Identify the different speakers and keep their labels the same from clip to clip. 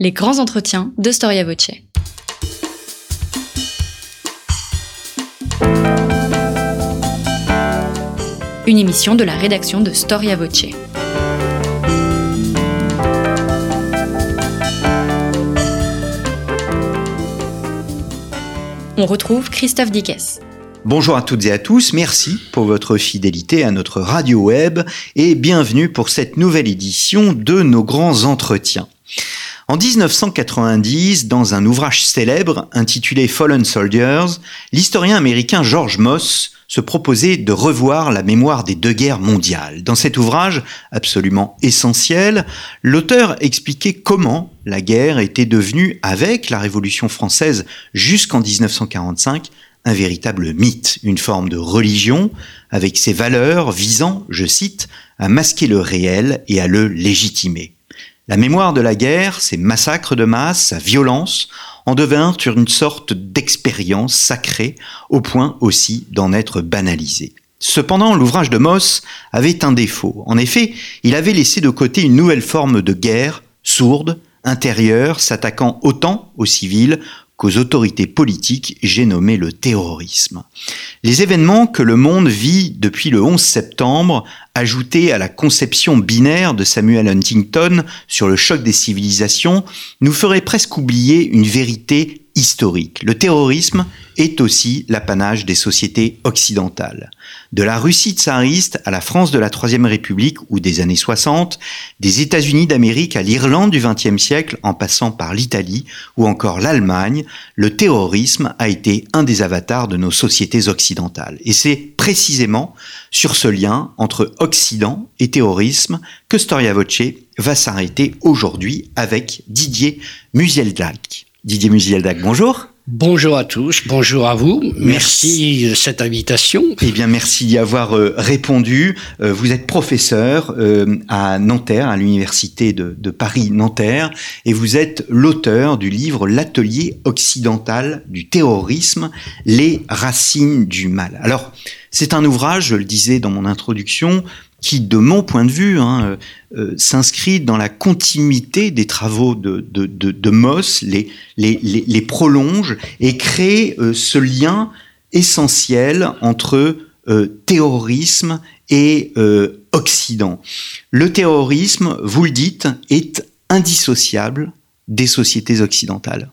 Speaker 1: Les grands entretiens de Storia Voce. Une émission de la rédaction de Storia Voce. On retrouve Christophe Dickès.
Speaker 2: Bonjour à toutes et à tous, merci pour votre fidélité à notre radio web et bienvenue pour cette nouvelle édition de nos grands entretiens. En 1990, dans un ouvrage célèbre intitulé Fallen Soldiers, l'historien américain George Moss se proposait de revoir la mémoire des deux guerres mondiales. Dans cet ouvrage, absolument essentiel, l'auteur expliquait comment la guerre était devenue, avec la Révolution française jusqu'en 1945, un véritable mythe, une forme de religion, avec ses valeurs visant, je cite, à masquer le réel et à le légitimer. La mémoire de la guerre, ses massacres de masse, sa violence, en devinrent une sorte d'expérience sacrée, au point aussi d'en être banalisée. Cependant, l'ouvrage de Moss avait un défaut. En effet, il avait laissé de côté une nouvelle forme de guerre, sourde, intérieure, s'attaquant autant aux civils qu'aux autorités politiques, j'ai nommé le terrorisme. Les événements que le monde vit depuis le 11 septembre, ajoutés à la conception binaire de Samuel Huntington sur le choc des civilisations, nous feraient presque oublier une vérité historique. Le terrorisme est aussi l'apanage des sociétés occidentales. De la Russie tsariste à la France de la Troisième République ou des années 60, des États-Unis d'Amérique à l'Irlande du XXe siècle en passant par l'Italie ou encore l'Allemagne, le terrorisme a été un des avatars de nos sociétés occidentales. Et c'est précisément sur ce lien entre Occident et terrorisme que Storia Voce va s'arrêter aujourd'hui avec Didier Musieldak. Didier Musieldak, bonjour.
Speaker 3: Bonjour à tous, bonjour à vous. Merci, de cette invitation.
Speaker 2: Eh bien, merci d'y avoir euh, répondu. Euh, vous êtes professeur euh, à Nanterre, à l'université de, de Paris-Nanterre, et vous êtes l'auteur du livre L'atelier occidental du terrorisme, les racines du mal. Alors, c'est un ouvrage, je le disais dans mon introduction, qui, de mon point de vue, hein, euh, s'inscrit dans la continuité des travaux de, Moss, les, prolonge et crée euh, ce lien essentiel entre euh, terrorisme et euh, Occident. Le terrorisme, vous le dites, est indissociable des sociétés occidentales.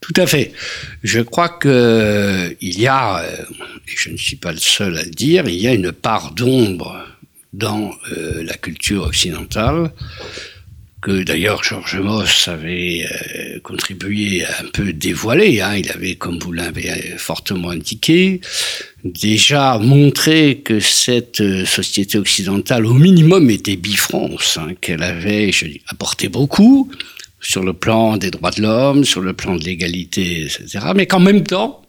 Speaker 3: Tout à fait. Je crois que il y a, et je ne suis pas le seul à le dire, il y a une part d'ombre dans euh, la culture occidentale, que d'ailleurs Georges Moss avait euh, contribué à un peu dévoiler. Hein. Il avait, comme vous l'avez fortement indiqué, déjà montré que cette euh, société occidentale, au minimum, était bifrance, hein, qu'elle avait je dis, apporté beaucoup sur le plan des droits de l'homme, sur le plan de l'égalité, etc., mais qu'en même temps,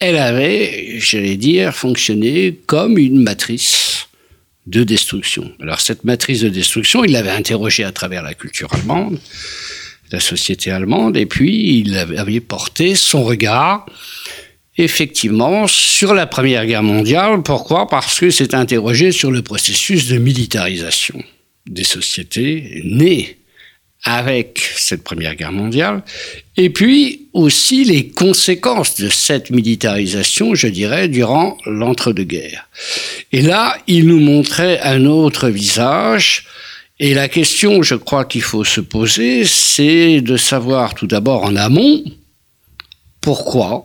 Speaker 3: elle avait, j'allais dire, fonctionné comme une matrice de destruction. Alors cette matrice de destruction, il l'avait interrogée à travers la culture allemande, la société allemande, et puis il avait porté son regard effectivement sur la Première Guerre mondiale. Pourquoi? Parce que c'est interrogé sur le processus de militarisation des sociétés nées avec cette Première Guerre mondiale, et puis aussi les conséquences de cette militarisation, je dirais, durant l'entre-deux-guerres. Et là, il nous montrait un autre visage, et la question, je crois qu'il faut se poser, c'est de savoir tout d'abord en amont pourquoi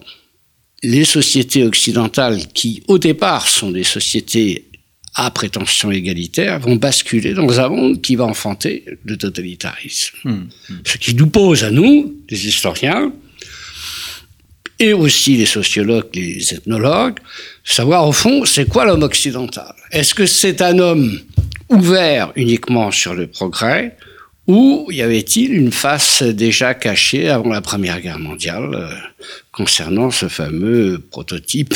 Speaker 3: les sociétés occidentales, qui au départ sont des sociétés à prétention égalitaire vont basculer dans un monde qui va enfanter le totalitarisme. Mmh. Ce qui nous pose à nous, les historiens, et aussi les sociologues, les ethnologues, savoir au fond, c'est quoi l'homme occidental? Est-ce que c'est un homme ouvert uniquement sur le progrès ou y avait-il une face déjà cachée avant la Première Guerre mondiale euh, concernant ce fameux prototype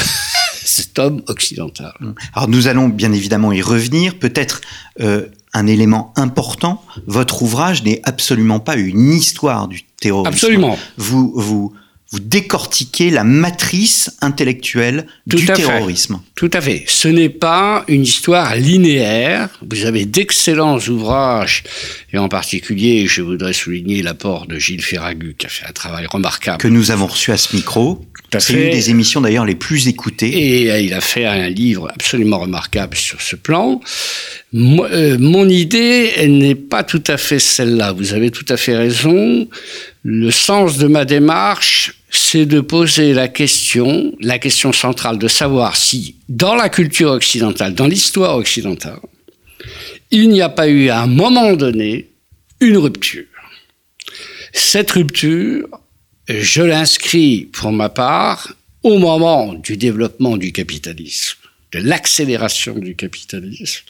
Speaker 3: cet homme occidental.
Speaker 2: Alors nous allons bien évidemment y revenir. Peut-être euh, un élément important, votre ouvrage n'est absolument pas une histoire du terrorisme.
Speaker 3: Absolument.
Speaker 2: Vous, vous, vous décortiquez la matrice intellectuelle du terrorisme.
Speaker 3: Tout à fait. Ce n'est pas une histoire linéaire. Vous avez d'excellents ouvrages, et en particulier, je voudrais souligner l'apport de Gilles Ferragu, qui a fait un travail remarquable.
Speaker 2: Que nous avons reçu à ce micro. C'est une des émissions d'ailleurs les plus écoutées.
Speaker 3: Et euh, il a fait un livre absolument remarquable sur ce plan. Euh, mon idée, n'est pas tout à fait celle-là. Vous avez tout à fait raison. Le sens de ma démarche, c'est de poser la question, la question centrale de savoir si, dans la culture occidentale, dans l'histoire occidentale, il n'y a pas eu à un moment donné une rupture. Cette rupture, je l'inscris pour ma part au moment du développement du capitalisme, de l'accélération du capitalisme,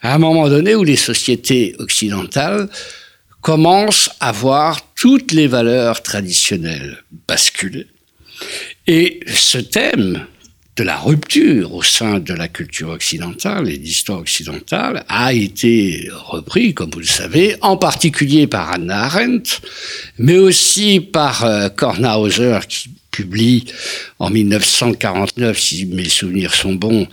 Speaker 3: à un moment donné où les sociétés occidentales commencent à voir toutes les valeurs traditionnelles basculer. Et ce thème de la rupture au sein de la culture occidentale et de l'histoire occidentale a été repris, comme vous le savez, en particulier par Anna Arendt, mais aussi par euh, Kornhauser qui publie en 1949, si mes souvenirs sont bons,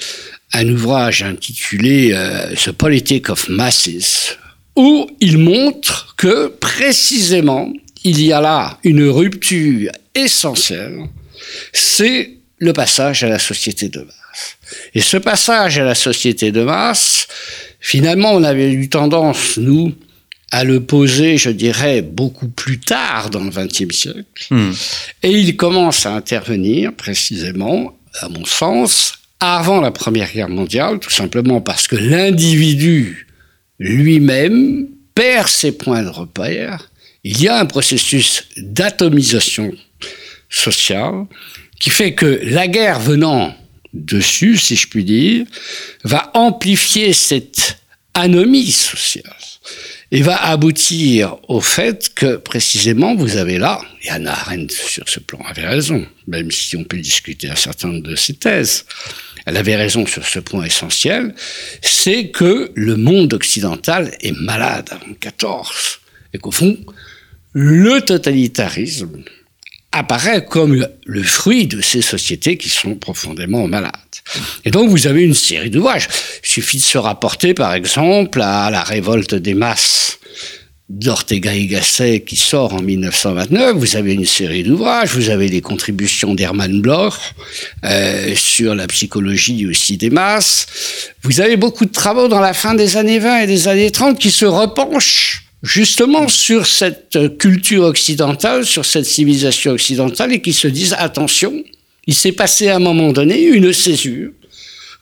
Speaker 3: un ouvrage intitulé euh, The Politic of Masses, où il montre que précisément il y a là une rupture essentielle, c'est le passage à la société de masse. Et ce passage à la société de masse, finalement, on avait eu tendance, nous, à le poser, je dirais, beaucoup plus tard dans le XXe siècle. Hmm. Et il commence à intervenir précisément, à mon sens, avant la Première Guerre mondiale, tout simplement parce que l'individu lui-même perd ses points de repère. Il y a un processus d'atomisation sociale qui fait que la guerre venant dessus, si je puis dire, va amplifier cette anomie sociale et va aboutir au fait que précisément vous avez là, et Anna Arendt sur ce plan avait raison, même si on peut discuter un certain nombre de ses thèses, elle avait raison sur ce point essentiel, c'est que le monde occidental est malade en 14 et qu'au fond, le totalitarisme apparaît comme le fruit de ces sociétés qui sont profondément malades. Et donc vous avez une série d'ouvrages. Il suffit de se rapporter par exemple à la révolte des masses d'Ortega Gasset qui sort en 1929. Vous avez une série d'ouvrages. Vous avez les contributions d'Hermann Bloch euh, sur la psychologie aussi des masses. Vous avez beaucoup de travaux dans la fin des années 20 et des années 30 qui se repenchent justement sur cette culture occidentale, sur cette civilisation occidentale et qui se disent attention, il s'est passé à un moment donné une césure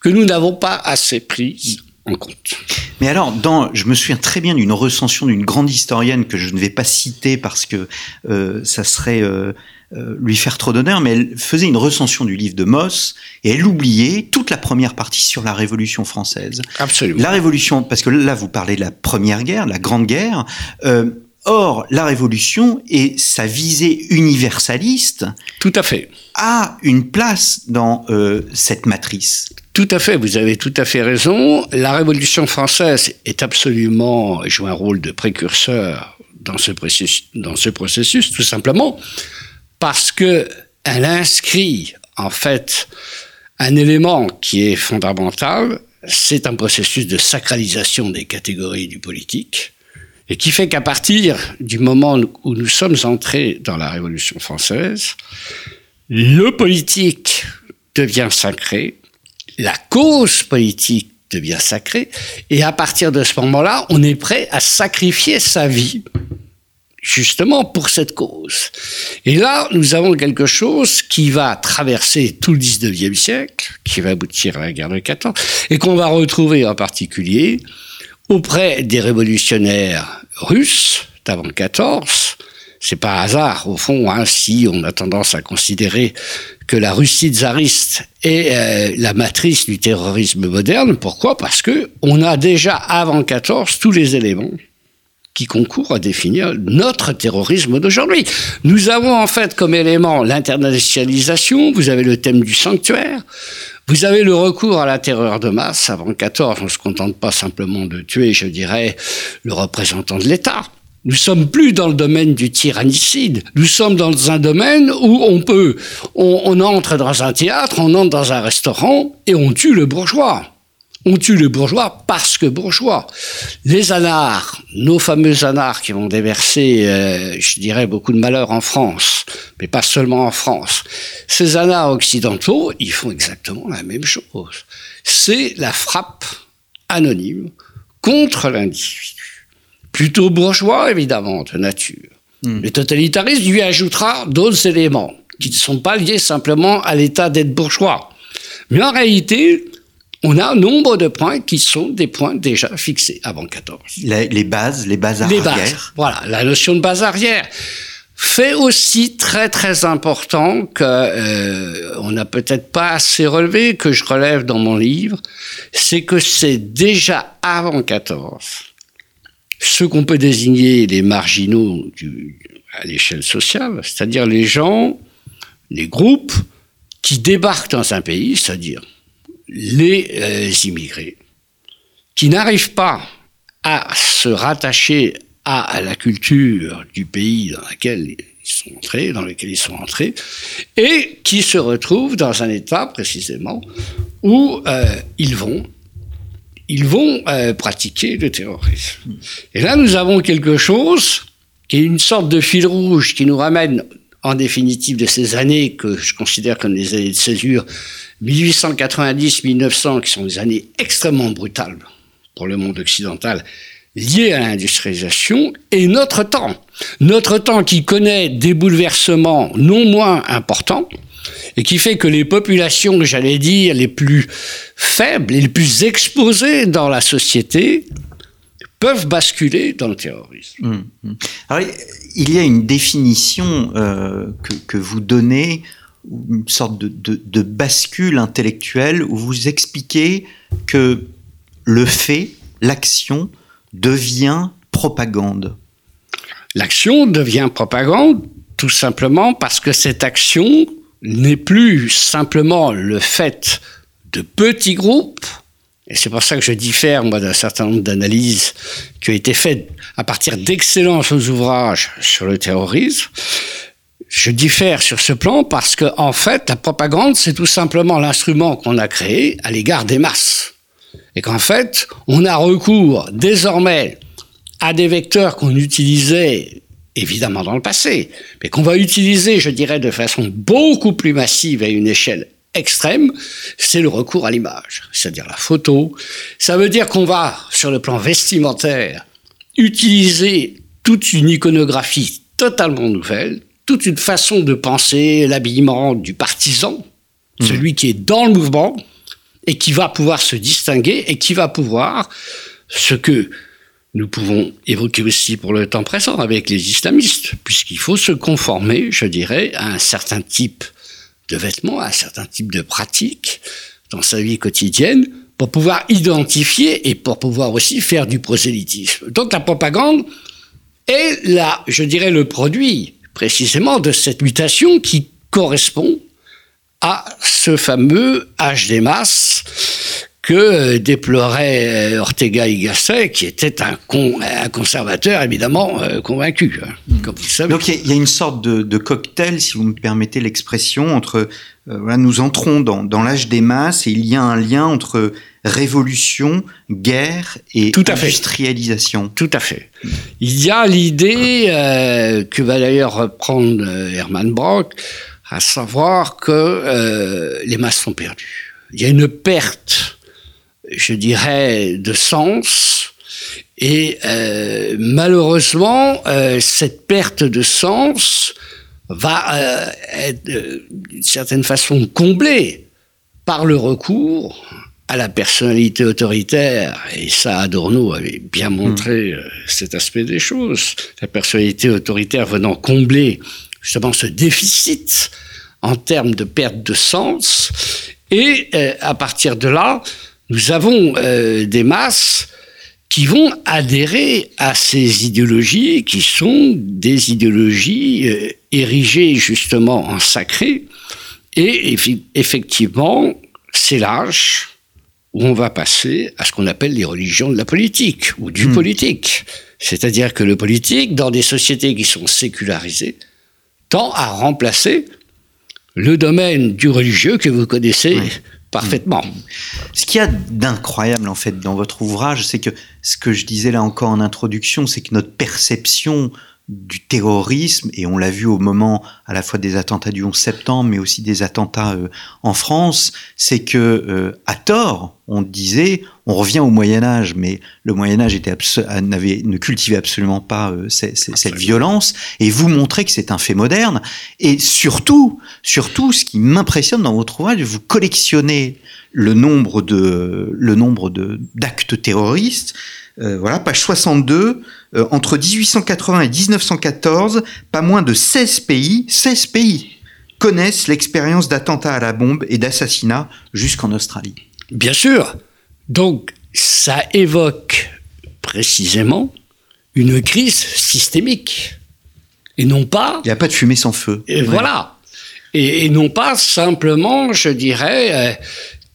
Speaker 3: que nous n'avons pas assez prise en compte.
Speaker 2: Mais alors, dans, je me souviens très bien d'une recension d'une grande historienne que je ne vais pas citer parce que euh, ça serait euh, euh, lui faire trop d'honneur, mais elle faisait une recension du livre de Moss et elle oubliait toute la première partie sur la Révolution française.
Speaker 3: Absolument.
Speaker 2: La Révolution, parce que là vous parlez de la Première Guerre, la Grande Guerre. Euh, or, la Révolution et sa visée universaliste.
Speaker 3: Tout à fait.
Speaker 2: A une place dans euh, cette matrice.
Speaker 3: Tout à fait, vous avez tout à fait raison. La Révolution française est absolument joue un rôle de précurseur dans ce processus, dans ce processus tout simplement parce que elle inscrit en fait un élément qui est fondamental, c'est un processus de sacralisation des catégories du politique, et qui fait qu'à partir du moment où nous sommes entrés dans la Révolution française, le politique devient sacré, la cause politique devient sacrée, et à partir de ce moment-là, on est prêt à sacrifier sa vie justement pour cette cause. Et là, nous avons quelque chose qui va traverser tout le 19e siècle, qui va aboutir à la guerre de 14, et qu'on va retrouver en particulier auprès des révolutionnaires russes d'avant 14. C'est pas hasard, au fond, hein, si on a tendance à considérer que la Russie tsariste est euh, la matrice du terrorisme moderne. Pourquoi? Parce que on a déjà avant 14 tous les éléments qui concourt à définir notre terrorisme d'aujourd'hui. Nous avons en fait comme élément l'internationalisation, vous avez le thème du sanctuaire, vous avez le recours à la terreur de masse. Avant 14, on ne se contente pas simplement de tuer, je dirais, le représentant de l'État. Nous sommes plus dans le domaine du tyrannicide. Nous sommes dans un domaine où on peut, on entre dans un théâtre, on entre dans un restaurant et on tue le bourgeois. On tue le bourgeois parce que bourgeois. Les anards, nos fameux anards qui vont déverser, euh, je dirais, beaucoup de malheur en France, mais pas seulement en France. Ces anards occidentaux, ils font exactement la même chose. C'est la frappe anonyme contre l'individu. Plutôt bourgeois, évidemment, de nature.
Speaker 2: Hmm.
Speaker 3: Le totalitarisme lui ajoutera d'autres éléments qui ne sont pas liés simplement à l'état d'être bourgeois. Mais en réalité, on a un nombre de points qui sont des points déjà fixés avant 14.
Speaker 2: La- les bases, les bases
Speaker 3: Les
Speaker 2: arrière.
Speaker 3: bases. Voilà, la notion de base arrière. Fait aussi très très important que euh, on n'a peut-être pas assez relevé, que je relève dans mon livre, c'est que c'est déjà avant 14 ce qu'on peut désigner les marginaux du- à l'échelle sociale, c'est-à-dire les gens, les groupes qui débarquent dans un pays, c'est-à-dire les euh, immigrés, qui n'arrivent pas à se rattacher à, la culture du pays dans lequel ils sont entrés, dans lequel ils sont entrés, et qui se retrouvent dans un état précisément où euh, ils vont ils vont euh, pratiquer le terrorisme. Et là, nous avons quelque chose qui est une sorte de fil rouge qui nous ramène en définitive de ces années que je considère comme des années de césure, 1890-1900, qui sont des années extrêmement brutales pour le monde occidental, liées à l'industrialisation, et notre temps. Notre temps qui connaît des bouleversements non moins importants, et qui fait que les populations, j'allais dire, les plus faibles et les plus exposées dans la société peuvent basculer dans le terrorisme.
Speaker 2: Hum, hum. Alors, il y a une définition euh, que, que vous donnez, une sorte de, de- de bascule intellectuelle où vous expliquez que le fait, l'action, devient propagande.
Speaker 3: L'action devient propagande tout simplement parce que cette action n'est plus simplement le fait de petits groupes, et c'est pour ça que je diffère, moi, d'un certain nombre d'analyses qui ont été faites à partir d'excellents ouvrages sur le terrorisme. Je diffère sur ce plan parce que, en fait, la propagande, c'est tout simplement l'instrument qu'on a créé à l'égard des masses. Et qu'en fait, on a recours désormais à des vecteurs qu'on utilisait évidemment dans le passé, mais qu'on va utiliser, je dirais, de façon beaucoup plus massive à une échelle extrême, c'est le recours à l'image, c'est-à-dire la photo. Ça veut dire qu'on va, sur le plan vestimentaire, utiliser toute une iconographie totalement nouvelle, toute une façon de penser l'habillement du partisan, celui qui est dans le mouvement, et qui va pouvoir se distinguer, et qui va pouvoir, ce que nous pouvons évoquer aussi pour le temps présent avec les islamistes, puisqu'il faut se conformer, je dirais, à un certain type de vêtements, à un certain type de pratiques dans sa vie quotidienne pour pouvoir identifier et pour pouvoir aussi faire du prosélytisme. Donc la propagande est là, je dirais, le produit précisément de cette mutation qui correspond à ce fameux âge des masses que euh, déplorait euh, Ortega y Gasset, qui était un, con, un conservateur évidemment euh, convaincu, comme vous le savez.
Speaker 2: Donc il y, a- il y a une sorte de, de cocktail, si vous me permettez l'expression, entre euh, voilà, nous entrons dans, dans l'âge des masses et il y a un lien entre révolution, guerre et
Speaker 3: Tout à fait.
Speaker 2: industrialisation.
Speaker 3: Tout à fait. Il y a l'idée euh, que va d'ailleurs reprendre Hermann Brock, à savoir que les masses sont perdues. Il y a une perte, je dirais, de sens. Et euh, malheureusement, euh, cette perte de sens va euh, être d'une certaine façon comblée par le recours à la personnalité autoritaire, et ça Adorno avait bien montré euh, cet aspect des choses, la personnalité autoritaire venant combler justement ce déficit en termes de perte de sens, et à partir de là, nous avons euh, des masses qui vont adhérer à ces idéologies qui sont des idéologies euh, érigées justement en sacré, et effectivement, c'est l'âge où on va passer à ce qu'on appelle les religions de la politique ou du politique. C'est-à-dire que le politique, dans des sociétés qui sont sécularisées, tend à remplacer le domaine du religieux que vous connaissez parfaitement.
Speaker 2: Ce qu'il y a d'incroyable en fait dans votre ouvrage, c'est que ce que je disais là encore en introduction, c'est que notre perception du terrorisme, et on l'a vu au moment à la fois des attentats du 11 septembre, mais aussi des attentats euh, en France, c'est que euh, à tort, on disait, on revient au Moyen Âge, mais le Moyen Âge était n'avait ne cultivait absolument pas euh, cette violence, et vous montrez que c'est un fait moderne, et surtout, surtout, ce qui m'impressionne dans votre ouvrage, vous collectionnez le nombre de le nombre de d'actes terroristes. Voilà, page 62, euh, entre 1880 et 1914, pas moins de 16 pays, 16 pays connaissent l'expérience d'attentats à la bombe et d'assassinats jusqu'en Australie.
Speaker 3: Bien sûr. Donc, ça évoque précisément une crise systémique. Et non pas.
Speaker 2: Il n'y a pas de fumée sans feu.
Speaker 3: Et Voilà. Et, non pas simplement, je dirais, euh,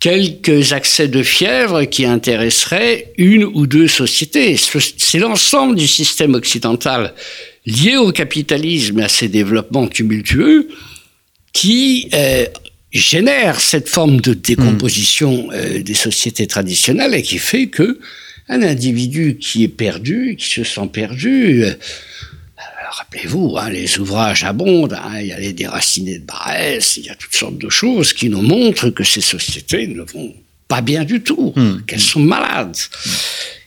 Speaker 3: quelques accès de fièvre qui intéresseraient une ou deux sociétés. C'est l'ensemble du système occidental lié au capitalisme et à ses développements tumultueux qui euh, génère cette forme de décomposition hmm. euh, des sociétés traditionnelles et qui fait que un individu qui est perdu, qui se sent perdu, euh, rappelez-vous, hein, les ouvrages abondent, hein, il y a les déracinés de Barès, il y a toutes sortes de choses qui nous montrent que ces sociétés ne vont pas bien du tout, hmm. qu'elles sont malades.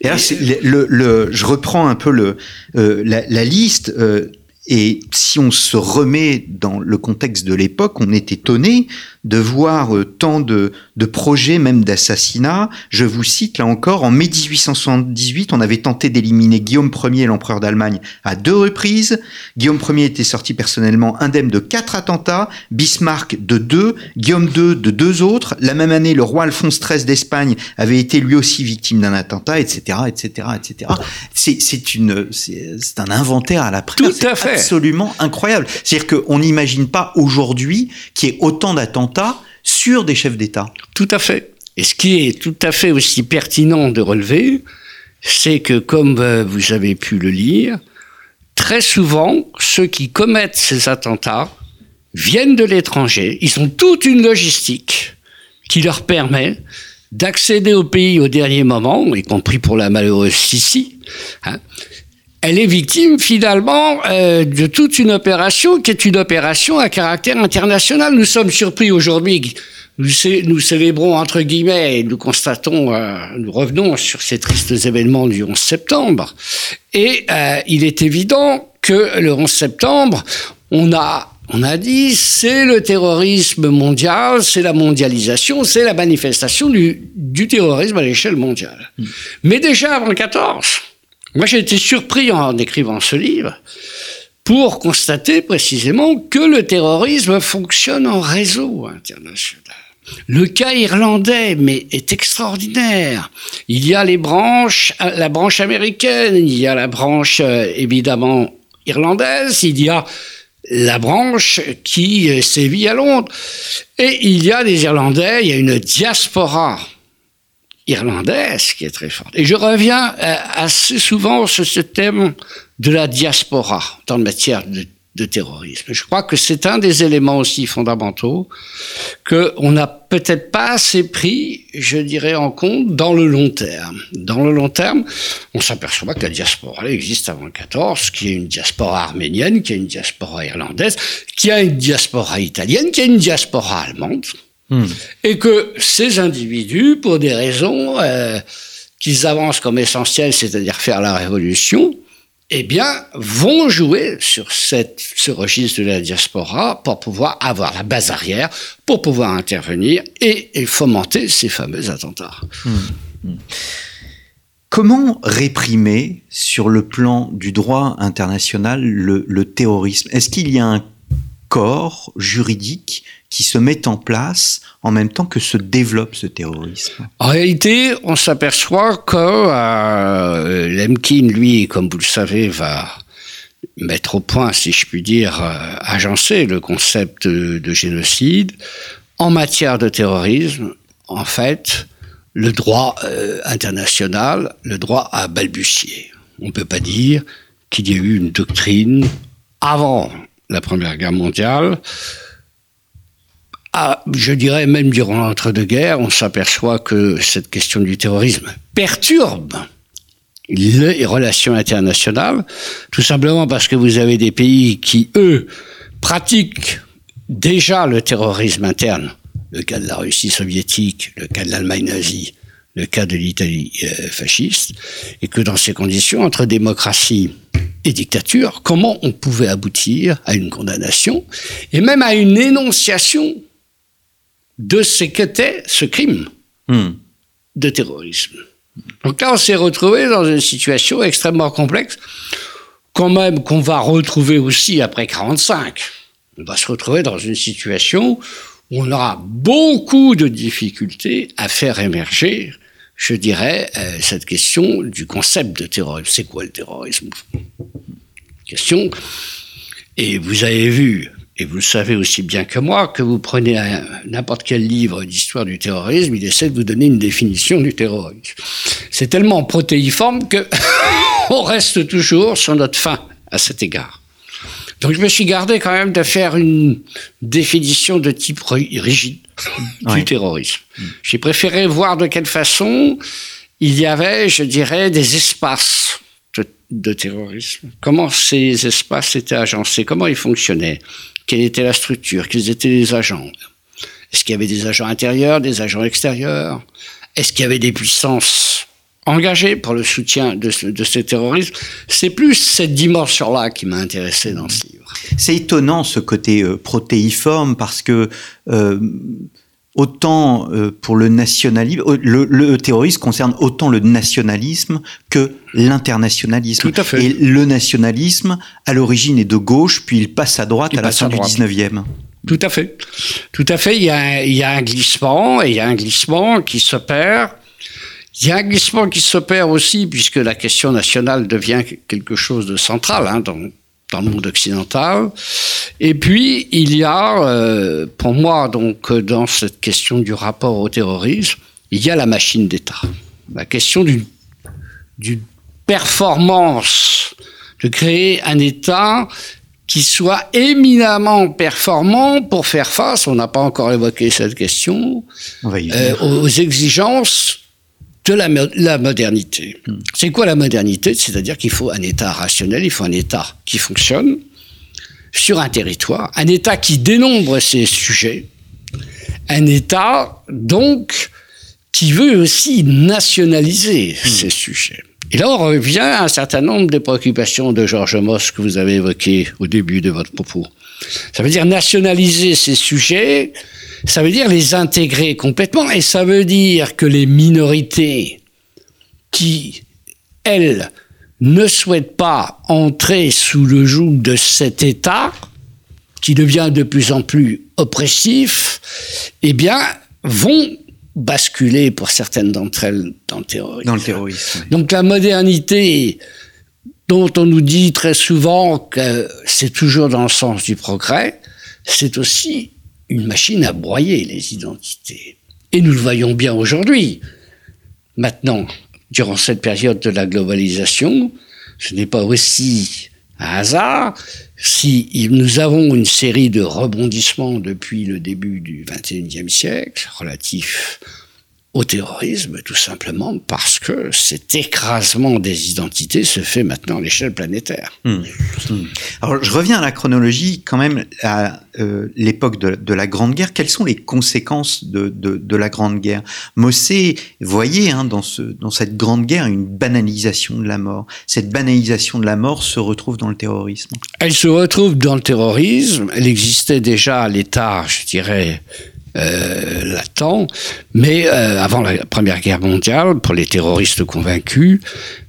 Speaker 2: Et là, le, je reprends un peu le, euh, la, liste. Euh, et si on se remet dans le contexte de l'époque, on est étonné de voir euh, tant de, de projets, même d'assassinats. Je vous cite là encore, en mai 1878, on avait tenté d'éliminer Guillaume Ier, l'empereur d'Allemagne, à deux reprises. Guillaume Ier était sorti personnellement indemne de quatre attentats, Bismarck de deux, Guillaume II de deux autres. La même année, le roi Alphonse XIII d'Espagne avait été lui aussi victime d'un attentat, etc., etc., etc. C'est une, c'est un inventaire à la presse.
Speaker 3: Tout à fait.
Speaker 2: Absolument incroyable. C'est-à-dire qu'on n'imagine pas aujourd'hui qu'il y ait autant d'attentats sur des chefs d'État.
Speaker 3: Tout à fait. Et ce qui est tout à fait aussi pertinent de relever, c'est que, comme euh, vous avez pu le lire, très souvent, ceux qui commettent ces attentats viennent de l'étranger. Ils ont toute une logistique qui leur permet d'accéder au pays au dernier moment, y compris pour la malheureuse Sissi. Hein. Elle est victime finalement euh, de toute une opération qui est une opération à caractère international. Nous sommes surpris aujourd'hui. Nous, nous, célébrons entre guillemets, et nous constatons, euh, nous revenons sur ces tristes événements du 11 septembre. Et euh, il est évident que le 11 septembre, on a on a dit, c'est le terrorisme mondial, c'est la mondialisation, c'est la manifestation du, du terrorisme à l'échelle mondiale. Mm. Mais déjà avant 14, moi, j'ai été surpris en écrivant ce livre pour constater précisément que le terrorisme fonctionne en réseau international. Le cas irlandais, mais est extraordinaire. Il y a les branches, la branche américaine, il y a la branche euh, évidemment irlandaise, il y a la branche qui euh, sévit à Londres. Et il y a des Irlandais, il y a une diaspora irlandaise qui est très forte. Et je reviens euh, assez souvent sur ce thème de la diaspora dans le matière de, terrorisme. Je crois que c'est un des éléments aussi fondamentaux qu'on n'a peut-être pas assez pris, je dirais, en compte dans le long terme. Dans le long terme, on s'aperçoit que la diaspora existe avant 14, qu'il y a une diaspora arménienne, qu'il y a une diaspora irlandaise, qu'il y a une diaspora italienne, qu'il y a une diaspora allemande. Hmm. Et que ces individus, pour des raisons euh, qu'ils avancent comme essentielles, c'est-à-dire faire la révolution, eh bien, vont jouer sur cette, ce registre de la diaspora pour pouvoir avoir la base arrière, pour pouvoir intervenir et, fomenter ces fameux attentats. Hmm. Hmm.
Speaker 2: Comment réprimer sur le plan du droit international le, le terrorisme? Est-ce qu'il y a un corps juridique qui se met en place en même temps que se développe ce terrorisme
Speaker 3: En réalité, on s'aperçoit que euh, Lemkin, lui, comme vous le savez, va mettre au point, si je puis dire, euh, agencer le concept de, génocide. En matière de terrorisme, en fait, le droit euh, international, le droit a balbutié. on ne peut pas dire qu'il y ait eu une doctrine avant la Première Guerre mondiale. Ah, je dirais même durant l'entre-deux-guerres, on s'aperçoit que cette question du terrorisme perturbe les relations internationales, tout simplement parce que vous avez des pays qui, eux, pratiquent déjà le terrorisme interne, le cas de la Russie soviétique, le cas de l'Allemagne nazie, le cas de l'Italie euh, fasciste, et que dans ces conditions, entre démocratie et dictature, comment on pouvait aboutir à une condamnation et même à une énonciation de ce qu'était ce crime hmm. de terrorisme. Donc là, on s'est retrouvé dans une situation extrêmement complexe, quand même qu'on va retrouver aussi après 45. On va se retrouver dans une situation où on aura beaucoup de difficultés à faire émerger, je dirais, euh, cette question du concept de terrorisme. C'est quoi le terrorisme? Question. Et vous avez vu et vous le savez aussi bien que moi, que vous prenez n'importe quel livre d'histoire du terrorisme, il essaie de vous donner une définition du terrorisme. C'est tellement protéiforme que on reste toujours sur notre fin à cet égard. Donc je me suis gardé quand même de faire une définition de type rigide du terrorisme. J'ai préféré voir de quelle façon il y avait, je dirais, des espaces de, de terrorisme. Comment ces espaces étaient agencés, comment ils fonctionnaient quelle était la structure Quels étaient les agents Est-ce qu'il y avait des agents intérieurs, des agents extérieurs? Est-ce qu'il y avait des puissances engagées pour le soutien de ce, de ce terrorisme? C'est plus cette dimension-là qui m'a intéressé dans ce livre.
Speaker 2: C'est étonnant ce côté euh, protéiforme parce que euh, autant euh, pour le nationalisme, le, le, terrorisme concerne autant le nationalisme que l'internationalisme.
Speaker 3: Tout à fait.
Speaker 2: Et le nationalisme, à l'origine, est de gauche, puis il passe à droite à la fin du 19e.
Speaker 3: Tout à fait. Tout à fait. Il y a, il y a un glissement, et il y a un glissement qui s'opère. Il y a un glissement qui s'opère aussi, puisque la question nationale devient quelque chose de central hein, dans, dans le monde occidental. Et puis, il y a, euh, pour moi, donc, dans cette question du rapport au terrorisme, il y a la machine d'État. La question d'une, performance, de créer un État qui soit éminemment performant pour faire face, on n'a pas encore évoqué cette question, euh, aux exigences de la, la modernité. Hmm. C'est quoi la modernité? C'est-à-dire qu'il faut un État rationnel, il faut un État qui fonctionne sur un territoire, un État qui dénombre ses sujets, un État donc qui veut aussi nationaliser hmm. ses sujets. Et là, on revient à un certain nombre de préoccupations de Georges Moss que vous avez évoquées au début de votre propos. Ça veut dire nationaliser ces sujets, ça veut dire les intégrer complètement, et ça veut dire que les minorités qui, elles, ne souhaitent pas entrer sous le joug de cet État, qui devient de plus en plus oppressif, eh bien, vont basculer pour certaines d'entre elles dans le terrorisme.
Speaker 2: Dans le terrorisme.
Speaker 3: Donc la modernité dont on nous dit très souvent que c'est toujours dans le sens du progrès, c'est aussi une machine à broyer les identités. Et nous le voyons bien aujourd'hui. Maintenant, durant cette période de la globalisation, ce n'est pas aussi un hasard si nous avons une série de rebondissements depuis le début du XXIe siècle relatifs au terrorisme, tout simplement parce que cet écrasement des identités se fait maintenant à l'échelle planétaire. Hmm.
Speaker 2: Hmm. Alors, je reviens à la chronologie, quand même, à euh, l'époque de, de, la Grande Guerre. Quelles sont les conséquences de, de, de la Grande Guerre? Mossé voyez hein, dans, ce, dans cette Grande Guerre une banalisation de la mort. Cette banalisation de la mort se retrouve dans le terrorisme.
Speaker 3: Elle se retrouve dans le terrorisme. Elle existait déjà à l'état, je dirais, latent, mais euh, avant la Première Guerre mondiale, pour les terroristes convaincus.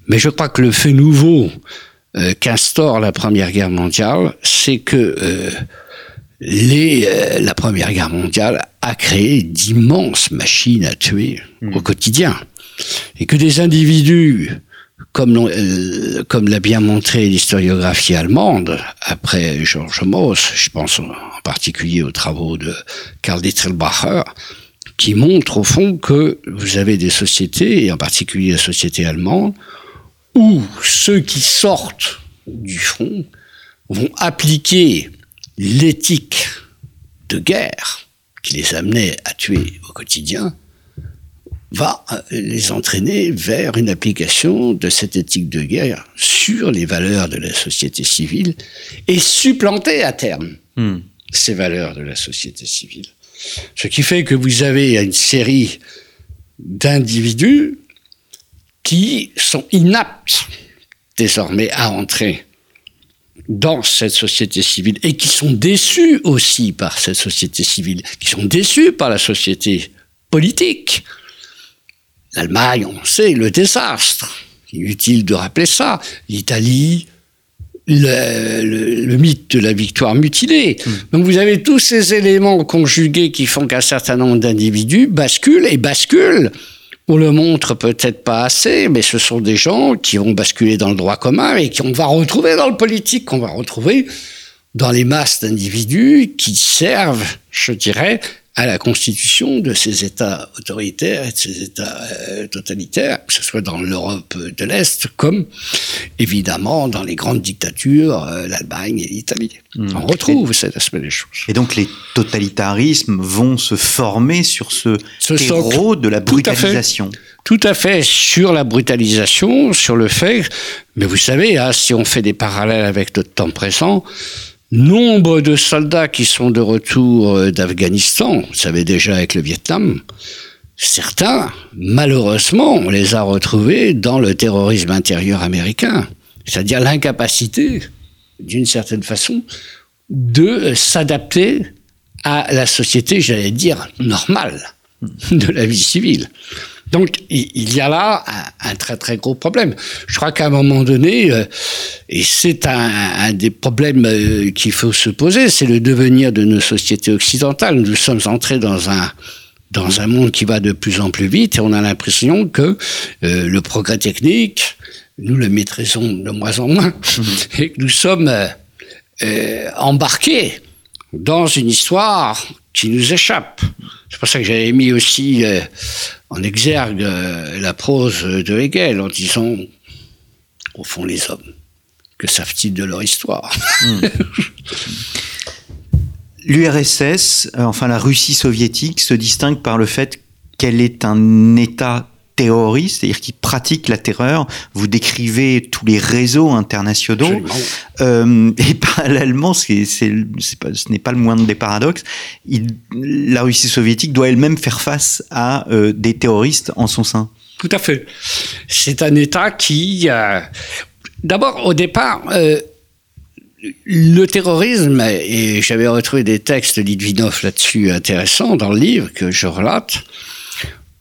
Speaker 3: Mais je crois que le fait nouveau euh, qu'instaure la Première Guerre mondiale, c'est que euh, les, la Première Guerre mondiale a créé d'immenses machines à tuer mmh. au quotidien. Et que des individus comme, euh, comme l'a bien montré l'historiographie allemande, après Georges Mauss, je pense en particulier aux travaux de Karl Dittelbacher, qui montrent au fond que vous avez des sociétés, et en particulier la société allemande, où ceux qui sortent du front vont appliquer l'éthique de guerre qui les amenait à tuer au quotidien, va les entraîner vers une application de cette éthique de guerre sur les valeurs de la société civile et supplanter à terme hmm. ces valeurs de la société civile. Ce qui fait que vous avez une série d'individus qui sont inaptes désormais à entrer dans cette société civile et qui sont déçus aussi par cette société civile, qui sont déçus par la société politique. L'Allemagne, on sait, le désastre. Inutile de rappeler ça. L'Italie, le, mythe de la victoire mutilée. Hmm. Donc vous avez tous ces éléments conjugués qui font qu'un certain nombre d'individus basculent et basculent. On le montre peut-être pas assez, mais ce sont des gens qui vont basculer dans le droit commun et qu'on va retrouver dans le politique, qu'on va retrouver dans les masses d'individus qui servent, je dirais, à la constitution de ces États autoritaires et de ces États euh, totalitaires, que ce soit dans l'Europe de l'Est comme évidemment dans les grandes dictatures, euh, l'Allemagne et l'Italie. Hmm. On retrouve cet aspect des choses.
Speaker 2: Et donc les totalitarismes vont se former sur ce, ce terreau de la brutalisation.
Speaker 3: Tout à fait sur la brutalisation, sur le fait, mais vous savez, hein, si on fait des parallèles avec notre temps présent, Nombre de soldats qui sont de retour euh, d'Afghanistan, vous savez déjà avec le Vietnam, certains, malheureusement, on les a retrouvés dans le terrorisme intérieur américain, c'est-à-dire l'incapacité, d'une certaine façon, de s'adapter à la société, j'allais dire, normale de la vie civile. Donc il y a là un, très très gros problème. Je crois qu'à un moment donné, euh, et c'est un, des problèmes euh, qu'il faut se poser, c'est le devenir de nos sociétés occidentales. Nous sommes entrés dans un dans un monde qui va de plus en plus vite et on a l'impression que euh, le progrès technique, nous le maîtrisons de moins en moins et que nous sommes embarqués dans une histoire qui nous échappe. C'est pour ça que j'avais mis aussi euh, en exergue euh, la prose de Hegel en disant, au fond, les hommes, que savent-ils de leur histoire hmm.
Speaker 2: L'URSS, euh, enfin la Russie soviétique, se distingue par le fait qu'elle est un État terroriste, c'est-à-dire qui pratique la terreur. Vous décrivez tous les réseaux internationaux. Euh, et parallèlement, c'est, c'est, pas, ce n'est pas le moindre des paradoxes, il, la Russie soviétique doit elle-même faire face à euh, des terroristes en son sein.
Speaker 3: Tout à fait. C'est un État qui... Euh, d'abord, au départ... Le terrorisme, et j'avais retrouvé des textes de Litvinov là-dessus intéressants dans le livre que je relate,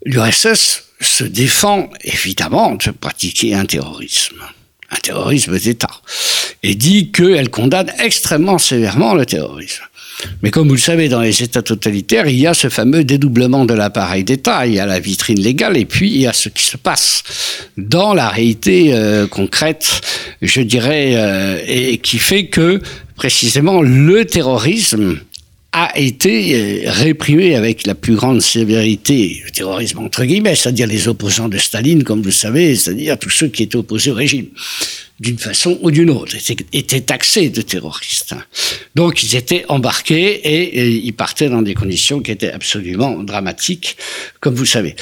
Speaker 3: l'URSS se défend évidemment de pratiquer un terrorisme, un terrorisme d'État, et dit qu'elle condamne extrêmement sévèrement le terrorisme. Mais comme vous le savez, dans les États totalitaires, il y a ce fameux dédoublement de l'appareil d'État, il y a la vitrine légale, et puis il y a ce qui se passe dans la réalité euh, concrète, je dirais, euh, et qui fait que précisément le terrorisme a été euh, réprimé avec la plus grande sévérité, le terrorisme entre guillemets, c'est-à-dire les opposants de Staline, comme vous le savez, c'est-à-dire tous ceux qui étaient opposés au régime, d'une façon ou d'une autre, étaient, taxés de terroristes. Donc ils étaient embarqués et, ils partaient dans des conditions qui étaient absolument dramatiques, comme vous le savez.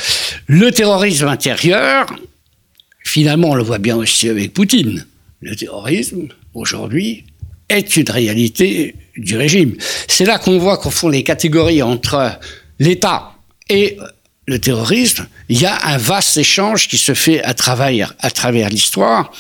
Speaker 3: Le terrorisme intérieur, finalement on le voit bien aussi avec Poutine. Le terrorisme, aujourd'hui, est une réalité du régime. C'est là qu'on voit qu'au fond les catégories entre l'État et le terrorisme, il y a un vaste échange qui se fait à travers, à travers l'histoire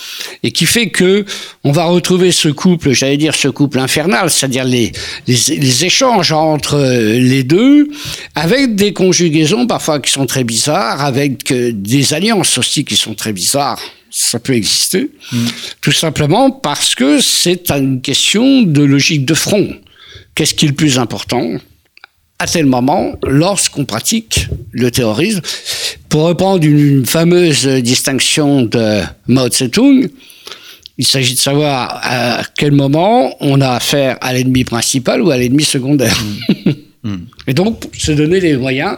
Speaker 3: et qui fait que on va retrouver ce couple, j'allais dire ce couple infernal, c'est-à-dire les, les, échanges entre les deux avec des conjugaisons parfois qui sont très bizarres, avec euh, des alliances aussi qui sont très bizarres ça peut exister, mm. tout simplement parce que c'est une question de logique de front. Qu'est-ce qui est le plus important à tel moment lorsqu'on pratique le terrorisme? Pour reprendre une fameuse distinction de Mao Tse-tung, il s'agit de savoir à quel moment on a affaire à l'ennemi principal ou à l'ennemi secondaire. Mm. Mm. Et donc, se donner les moyens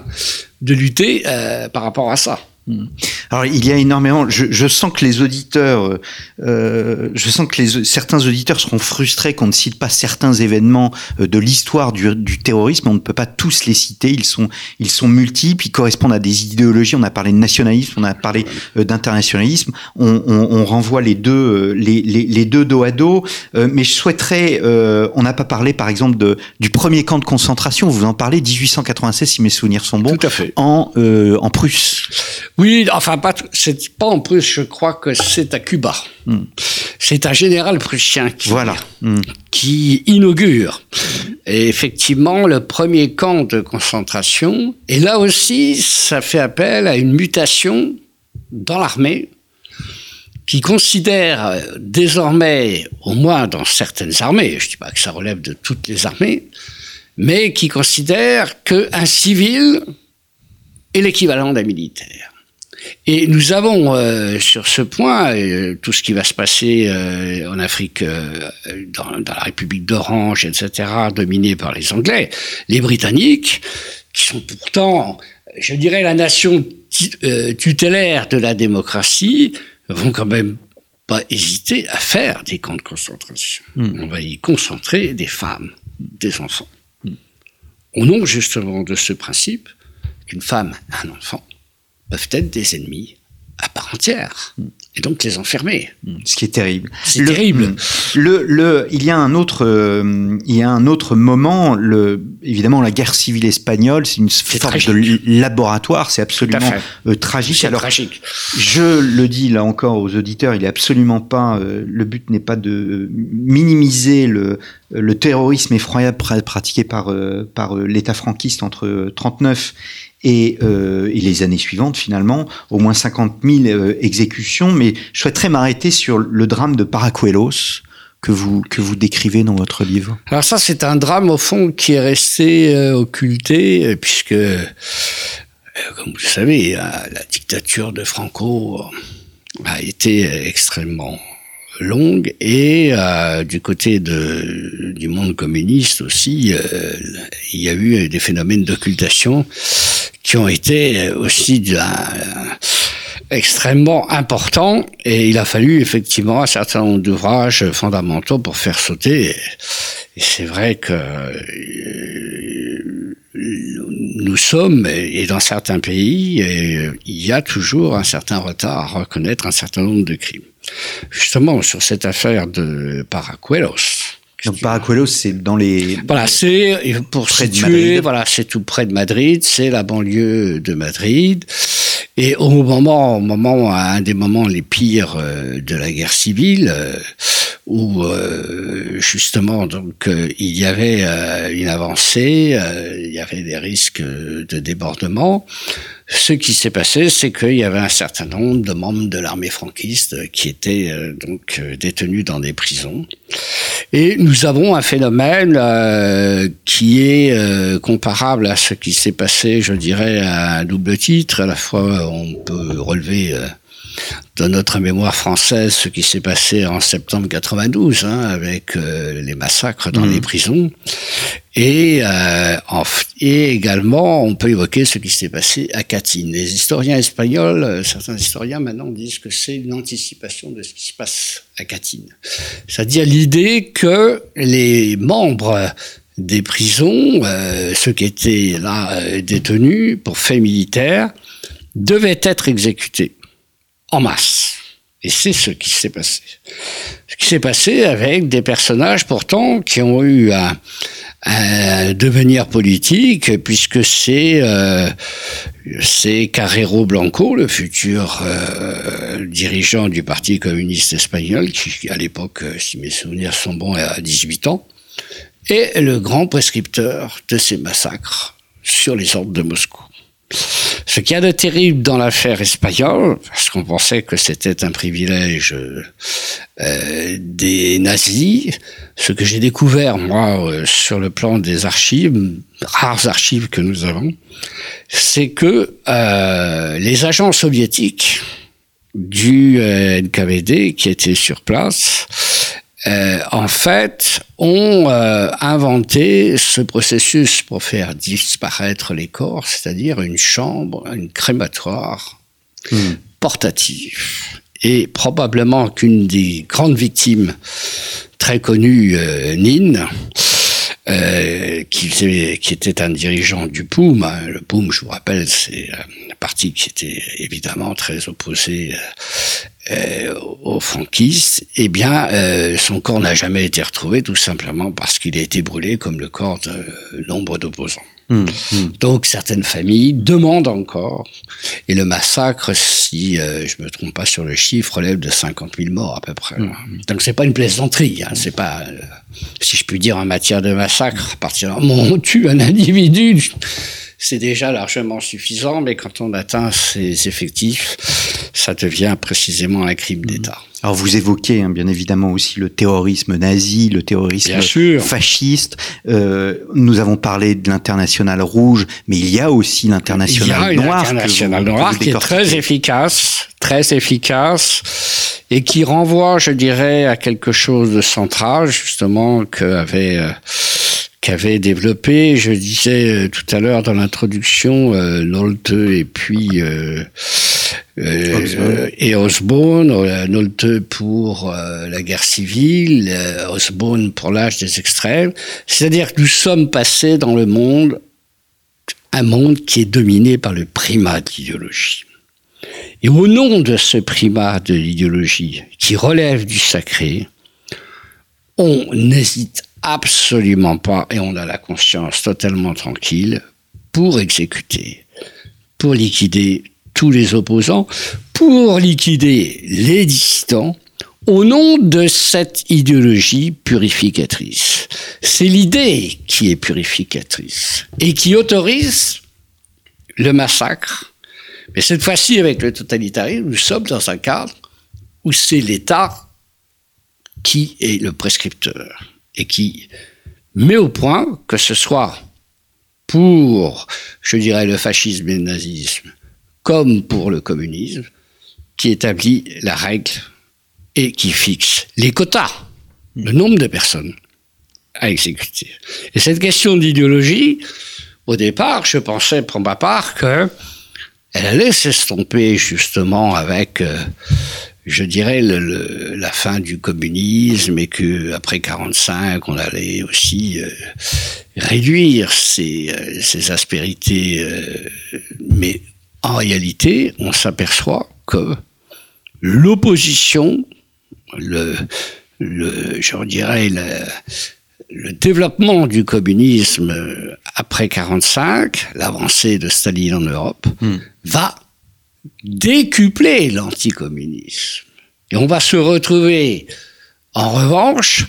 Speaker 3: de lutter euh, par rapport à ça.
Speaker 2: Hmm. Alors il y a énormément. Je, je sens que les auditeurs, euh, je sens que les, certains auditeurs seront frustrés qu'on ne cite pas certains événements euh, de l'histoire du, du, terrorisme. On ne peut pas tous les citer. Ils sont, ils sont multiples. Ils correspondent à des idéologies. On a parlé de nationalisme, on a parlé euh, d'internationalisme. On, on, on, renvoie les deux, euh, les, les, les, deux dos à dos. Euh, mais je souhaiterais. on n'a pas parlé, par exemple, de, du premier camp de concentration. Vous en parlez, 1896, si mes souvenirs sont bons.
Speaker 3: Tout à fait.
Speaker 2: En, en Prusse.
Speaker 3: Oui, enfin, pas, c'est pas en plus, je crois que c'est à Cuba. Mm. C'est un général prussien qui,
Speaker 2: voilà.
Speaker 3: mm. qui inaugure et effectivement le premier camp de concentration. Et là aussi, ça fait appel à une mutation dans l'armée qui considère désormais, au moins dans certaines armées, je ne dis pas que ça relève de toutes les armées, mais qui considère qu'un civil est l'équivalent d'un militaire. Et nous avons euh, sur ce point euh, tout ce qui va se passer euh, en Afrique, dans, dans, la République d'Orange, etc., dominée par les Anglais, les Britanniques, qui sont pourtant, je dirais, la nation tutélaire de la démocratie, vont quand même pas hésiter à faire des camps de concentration. Mmh. On va y concentrer des femmes, des enfants. Mmh. Au nom justement de ce principe qu'une femme, un enfant, peuvent être des ennemis à part entière. Et donc les enfermer.
Speaker 2: Ce qui est terrible.
Speaker 3: C'est terrible.
Speaker 2: Mm. Le, le, il y a un autre, euh, il y a un autre moment. Le, évidemment, la guerre civile espagnole, c'est une sorte
Speaker 3: tragique.
Speaker 2: de laboratoire. C'est absolument euh, tragique.
Speaker 3: Alors, tragique.
Speaker 2: je le dis là encore aux auditeurs, il est absolument pas. Euh, le but n'est pas de minimiser le, le terrorisme effroyable pratiqué par par l'État franquiste entre 39 et, euh, et, les années suivantes, finalement, au moins 50 000 euh, exécutions. Mais je souhaiterais m'arrêter sur le drame de Paracuelos que vous, que vous décrivez dans votre livre.
Speaker 3: Alors ça, c'est un drame, au fond, qui est resté euh, occulté, puisque, comme vous le savez, la, la dictature de Franco a été extrêmement longue et du côté du monde communiste aussi, il y a eu des phénomènes d'occultation qui ont été aussi de, euh, extrêmement importants et il a fallu effectivement un certain nombre d'ouvrages fondamentaux pour faire sauter. Et c'est vrai que nous sommes, et dans certains pays, il y a toujours un certain retard à reconnaître un certain nombre de crimes. Justement, sur cette affaire de Paracuelos.
Speaker 2: Donc Paracuelos, c'est dans les.
Speaker 3: Voilà, c'est pour situer, voilà, c'est tout près de Madrid, c'est la banlieue de Madrid. Et au moment, au moment, à un des moments les pires de la guerre civile, où euh, justement donc euh, il y avait euh, une avancée, il y avait des risques de débordement. Ce qui s'est passé, c'est qu'il y avait un certain nombre de membres de l'armée franquiste qui étaient donc détenus dans des prisons. Et nous avons un phénomène qui est comparable à ce qui s'est passé, je dirais, à un double titre. À la fois, on peut relever dans notre mémoire française ce qui s'est passé en septembre 92 hein, avec euh, les massacres dans mmh. les prisons et, euh, en, et également on peut évoquer ce qui s'est passé à Katyn. Les historiens espagnols, euh, certains historiens maintenant disent que c'est une anticipation de ce qui se passe à Katyn. C'est-à-dire l'idée que les membres des prisons, ceux qui étaient là détenus pour faits militaires, devaient être exécutés en masse. Et c'est ce qui s'est passé. Ce qui s'est passé avec des personnages pourtant qui ont eu un, devenir politique, puisque c'est euh, c'est Carrero Blanco, le futur euh, dirigeant du Parti communiste espagnol, qui à l'époque, si mes souvenirs sont bons, a 18 ans, et le grand prescripteur de ces massacres sur les ordres de Moscou. Ce qu'il y a de terrible dans l'affaire espagnole, parce qu'on pensait que c'était un privilège euh, des nazis, ce que j'ai découvert, moi, euh, sur le plan des archives, rares archives que nous avons, c'est que euh, les agents soviétiques du euh, NKVD qui étaient sur place euh, en fait, ont euh, inventé ce processus pour faire disparaître les corps, c'est-à-dire une chambre, une crématoire portative. Et probablement qu'une des grandes victimes très connues, euh, Nin, euh, qui, qui, était un dirigeant du POUM. Hein. Le POUM, je vous rappelle, c'est un parti qui était évidemment très opposé euh, aux franquistes. Eh bien, euh, son corps n'a jamais été retrouvé, tout simplement parce qu'il a été brûlé comme le corps de nombre d'opposants. Mmh, mmh. Donc certaines familles demandent encore, et le massacre, si euh, je me trompe pas sur le chiffre, relève de 50 000 morts à peu près. Mmh. Donc c'est pas une plaisanterie, hein, c'est pas, euh, si je puis dire, en matière de massacre, à partir du moment où on tue un individu, c'est déjà largement suffisant, mais quand on atteint ces effectifs, ça devient précisément un crime d'État.
Speaker 2: Alors vous évoquez hein, bien évidemment aussi le terrorisme nazi, le terrorisme fasciste. Euh, nous avons parlé de l'international rouge, mais il y a aussi l'international noir.
Speaker 3: L'international noir qui est très efficace, très efficace, et qui renvoie, je dirais, à quelque chose de central justement qu'avait euh, qu'avait développé, je disais euh, tout à l'heure dans l'introduction, euh, Nolte et puis euh, euh, et Osborne, Nolte pour la guerre civile, Osborne pour l'âge des extrêmes. C'est-à-dire que nous sommes passés dans le monde, un monde qui est dominé par le primat de l'idéologie. Et au nom de ce primat de l'idéologie qui relève du sacré, on n'hésite absolument pas, et on a la conscience totalement tranquille, pour exécuter, pour liquider tous les opposants, pour liquider les dissidents, au nom de cette idéologie purificatrice. C'est l'idée qui est purificatrice et qui autorise le massacre. Mais cette fois-ci, avec le totalitarisme, nous sommes dans un cadre où c'est l'État qui est le prescripteur et qui met au point que ce soit pour, je dirais, le fascisme et le nazisme, comme pour le communisme, qui établit la règle et qui fixe les quotas, le nombre de personnes à exécuter. Et cette question d'idéologie, au départ, je pensais pour ma part que elle allait s'estomper justement avec euh, je dirais, le, la fin du communisme et que après 45, on allait aussi euh, réduire ces, euh, ces aspérités. Euh, mais en réalité, on s'aperçoit que l'opposition, le, le, je dirais, le, le développement du communisme après 45, l'avancée de Staline en Europe, hmm. va décupler l'anticommunisme. Et on va se retrouver, en revanche,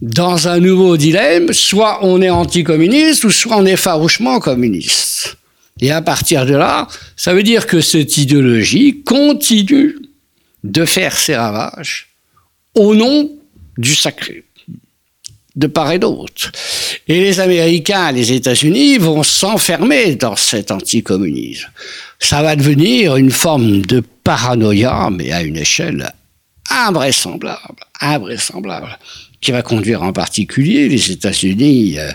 Speaker 3: dans un nouveau dilemme, soit on est anticommuniste ou soit on est farouchement communiste. Et à partir de là, ça veut dire que cette idéologie continue de faire ses ravages au nom du sacré, de part et d'autre. Et les Américains, les États-Unis vont s'enfermer dans cet anticommunisme ça va devenir une forme de paranoïa, mais à une échelle invraisemblable, invraisemblable, qui va conduire en particulier les États-Unis euh,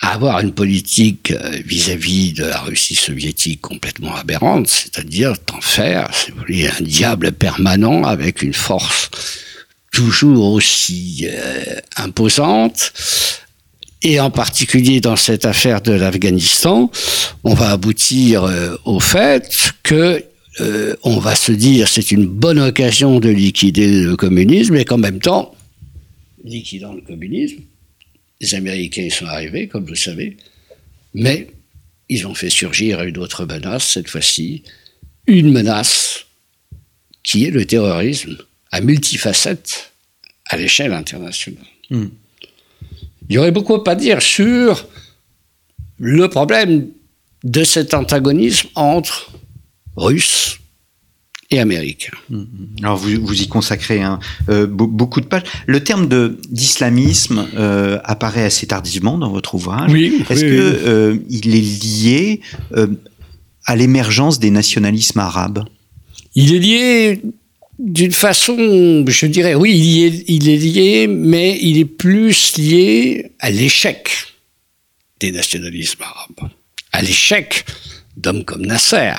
Speaker 3: à avoir une politique euh, vis-à-vis de la Russie soviétique complètement aberrante, c'est-à-dire d'en faire, si vous voulez, un diable permanent avec une force toujours aussi euh, imposante, et en particulier dans cette affaire de l'Afghanistan, on va aboutir euh, au fait que euh, on va se dire c'est une bonne occasion de liquider le communisme et qu'en même temps, liquidant le communisme, les Américains y sont arrivés, comme vous savez, mais ils ont fait surgir une autre menace, cette fois-ci, une menace qui est le terrorisme à multifacettes à l'échelle internationale. Il y aurait beaucoup à dire sur le problème de cet antagonisme entre Russes et Américains.
Speaker 2: Mm-hmm. Alors vous, vous y consacrez hein, euh, beaucoup de pages. Le terme de d'islamisme euh, apparaît assez tardivement dans votre ouvrage.
Speaker 3: Oui.
Speaker 2: Est-ce qu'il que euh, il est lié à l'émergence des nationalismes arabes?
Speaker 3: Il est lié d'une façon, je dirais, oui, il, est, lié, mais il est plus lié à l'échec des nationalismes arabes, à l'échec d'hommes comme Nasser,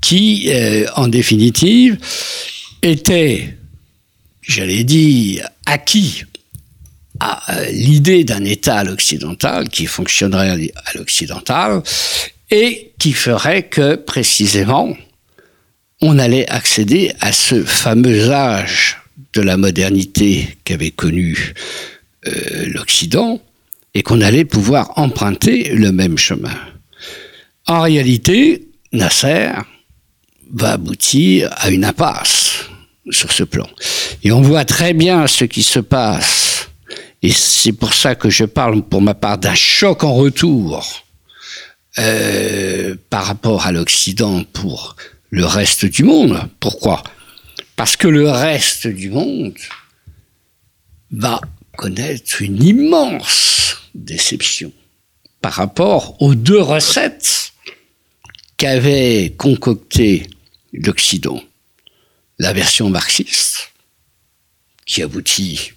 Speaker 3: qui, euh, en définitive, était, j'allais dire, acquis à euh, l'idée d'un État à l'occidental qui fonctionnerait à l'occidental et qui ferait que, précisément, on allait accéder à ce fameux âge de la modernité qu'avait connu euh, l'Occident et qu'on allait pouvoir emprunter le même chemin. En réalité, Nasser va aboutir à une impasse sur ce plan. Et on voit très bien ce qui se passe. Et c'est pour ça que je parle pour ma part d'un choc en retour euh, par rapport à l'Occident pour le reste du monde. Pourquoi? Parce que le reste du monde va connaître une immense déception par rapport aux deux recettes qu'avait concocté l'Occident. La version marxiste, qui aboutit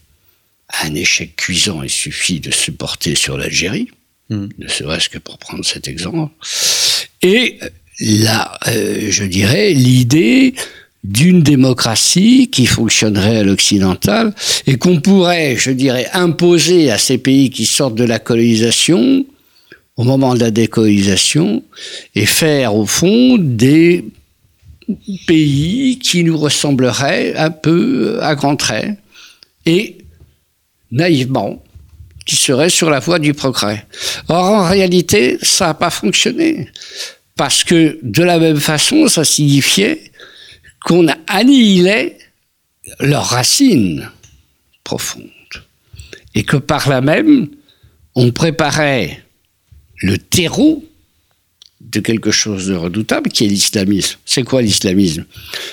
Speaker 3: à un échec cuisant, il suffit de se porter sur l'Algérie, hmm. ne serait-ce que pour prendre cet exemple, et là, euh, je dirais, l'idée d'une démocratie qui fonctionnerait à l'occidental et qu'on pourrait, je dirais, imposer à ces pays qui sortent de la colonisation au moment de la décolonisation et faire au fond des pays qui nous ressembleraient un peu à grands traits et naïvement qui seraient sur la voie du progrès. Or, en réalité, ça n'a pas fonctionné. Parce que de la même façon, ça signifiait qu'on annihilait leurs racines profondes. Et que par là même, on préparait le terreau de quelque chose de redoutable qui est l'islamisme. C'est quoi l'islamisme?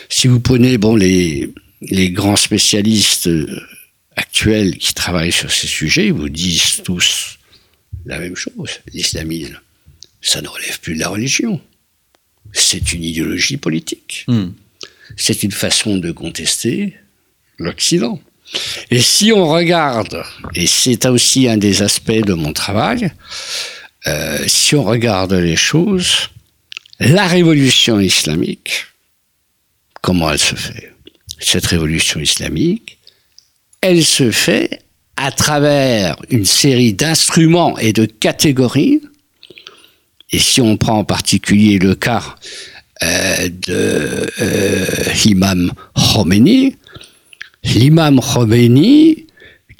Speaker 3: Si vous prenez bon, les, les grands spécialistes actuels qui travaillent sur ces sujets, ils vous disent tous la même chose. L'islamisme, ça ne relève plus de la religion. C'est une idéologie politique. Hmm c'est une façon de contester l'Occident. Et si on regarde, et c'est aussi un des aspects de mon travail, euh, si on regarde les choses, la révolution islamique, comment elle se fait? Cette révolution islamique, elle se fait à travers une série d'instruments et de catégories. Et si on prend en particulier le cas euh, de euh, l'imam Khomeini. L'imam Khomeini,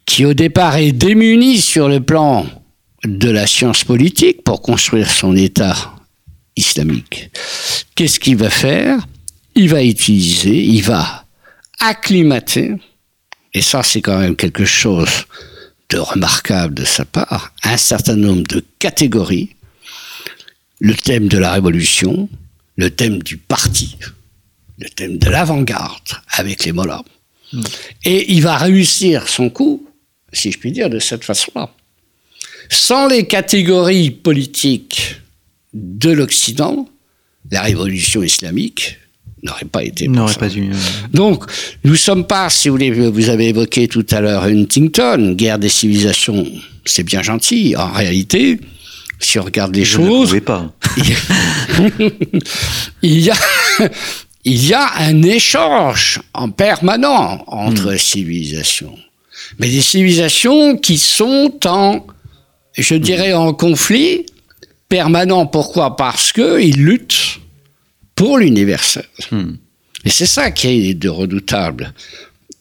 Speaker 3: qui au départ est démuni sur le plan de la science politique pour construire son État islamique. Qu'est-ce qu'il va faire? Il va utiliser, il va acclimater, et ça c'est quand même quelque chose de remarquable de sa part, un certain nombre de catégories, le thème de la révolution, le thème du parti, le thème de l'avant-garde avec les mollahs. Hmm. Et il va réussir son coup, si je puis dire, de cette façon-là. Sans les catégories politiques de l'Occident, la révolution islamique n'aurait pas été
Speaker 2: n'aurait pas eu
Speaker 3: donc nous sommes pas si vous voulez vous avez évoqué tout à l'heure Huntington guerre des civilisations c'est bien gentil en réalité si on regarde les choses,
Speaker 2: ne pas.
Speaker 3: il y a il y a un échange en permanent entre hmm. civilisations, mais des civilisations qui sont en, je dirais, en conflit permanent. Pourquoi? Parce que ils luttent pour l'universel. Hmm. Et c'est ça qui est de redoutable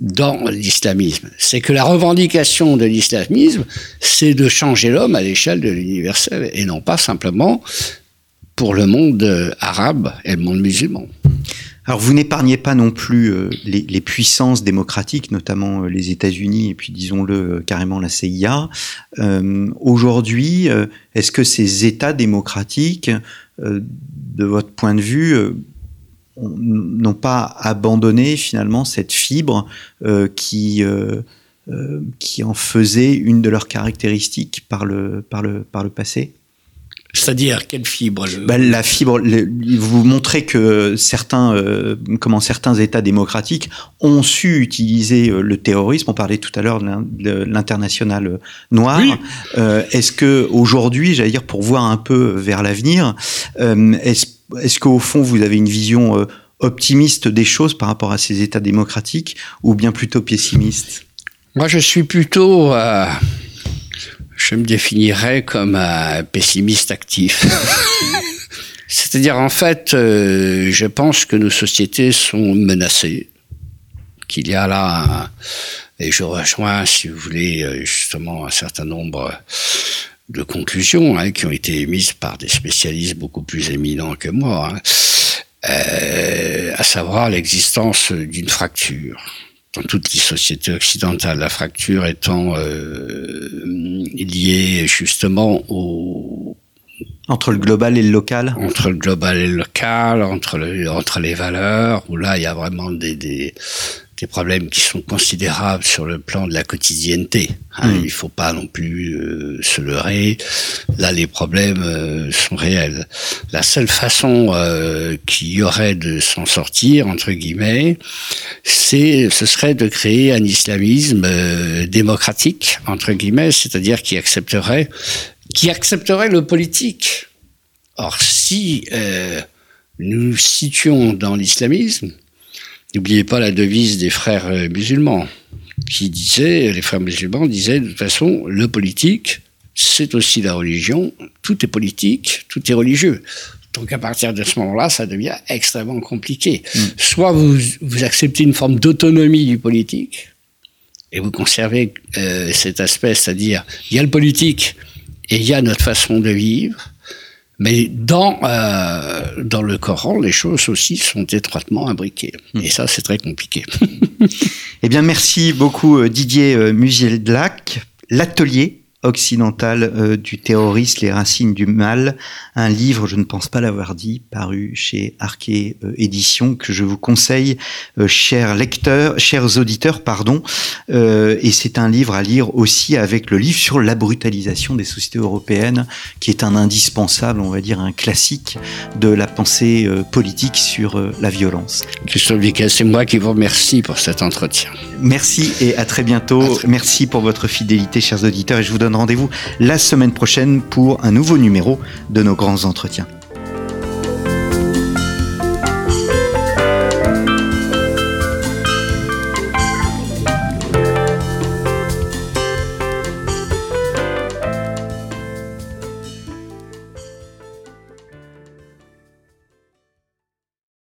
Speaker 3: dans l'islamisme. C'est que la revendication de l'islamisme, c'est de changer l'homme à l'échelle de l'universel et non pas simplement pour le monde arabe et le monde musulman.
Speaker 2: Alors vous n'épargnez pas non plus euh, les, puissances démocratiques, notamment euh, les États-Unis et puis disons-le euh, carrément la CIA. Aujourd'hui, est-ce que ces États démocratiques, de votre point de vue, n'ont pas abandonné finalement cette fibre euh, qui, euh, euh, qui en faisait une de leurs caractéristiques par le, par le, par le passé
Speaker 3: c'est-à-dire quelle fibre
Speaker 2: bah, La fibre. vous montrez que certains, comment certains États démocratiques ont su utiliser le terrorisme. On parlait tout à l'heure de l'international noir. Est-ce que aujourd'hui, j'allais dire, pour voir un peu vers l'avenir, est-ce Est-ce qu'au fond, vous avez une vision euh, optimiste des choses par rapport à ces États démocratiques ou bien plutôt pessimiste?
Speaker 3: Moi, je suis plutôt... Euh, je me définirais comme un pessimiste actif. C'est-à-dire, en fait, euh, je pense que nos sociétés sont menacées, qu'il y a là, et je rejoins, si vous voulez, justement, un certain nombre de conclusions hein, qui ont été émises par des spécialistes beaucoup plus éminents que moi, hein, euh, à savoir l'existence d'une fracture. Dans toutes les sociétés occidentales, la fracture étant euh, liée justement au,
Speaker 2: entre le global et le local.
Speaker 3: Entre le global et le local, entre, le, entre les valeurs, où là, il y a vraiment des, des, des problèmes qui sont considérables sur le plan de la quotidienneté. Hein, mm. Il faut pas non plus euh, se leurrer. Là, les problèmes euh, sont réels. La seule façon euh, qu'il y aurait de s'en sortir, entre guillemets, c'est, ce serait de créer un islamisme démocratique, entre guillemets, c'est-à-dire qui accepterait, qui accepterait le politique. Or, si nous situons dans l'islamisme, N'oubliez pas la devise des frères euh, musulmans, qui disaient, les frères musulmans disaient, de toute façon, le politique, c'est aussi la religion, tout est politique, tout est religieux. Donc à partir de ce moment-là, ça devient extrêmement compliqué. Mm. Soit vous, vous acceptez une forme d'autonomie du politique, et vous conservez euh, cet aspect, c'est-à-dire il y a le politique et il y a notre façon de vivre, mais dans, euh, dans le Coran, les choses aussi sont étroitement imbriquées. Hmm. Et ça, c'est très compliqué.
Speaker 2: eh bien, merci beaucoup euh, Didier euh, Musiel-Black. L'atelier occidentale euh, du terroriste, les racines du mal, un livre, je ne pense pas l'avoir dit, paru chez Arquet euh, Éditions, que je vous conseille, euh, chers lecteurs, chers auditeurs, pardon. et c'est un livre à lire aussi avec le livre sur la brutalisation des sociétés européennes, qui est un indispensable, on va dire un classique de la pensée politique sur la violence.
Speaker 3: Christophe c'est moi qui vous remercie pour cet entretien.
Speaker 2: Merci et à très bientôt. Merci pour votre fidélité, chers auditeurs, et je vous rendez-vous la semaine prochaine pour un nouveau numéro de nos grands entretiens.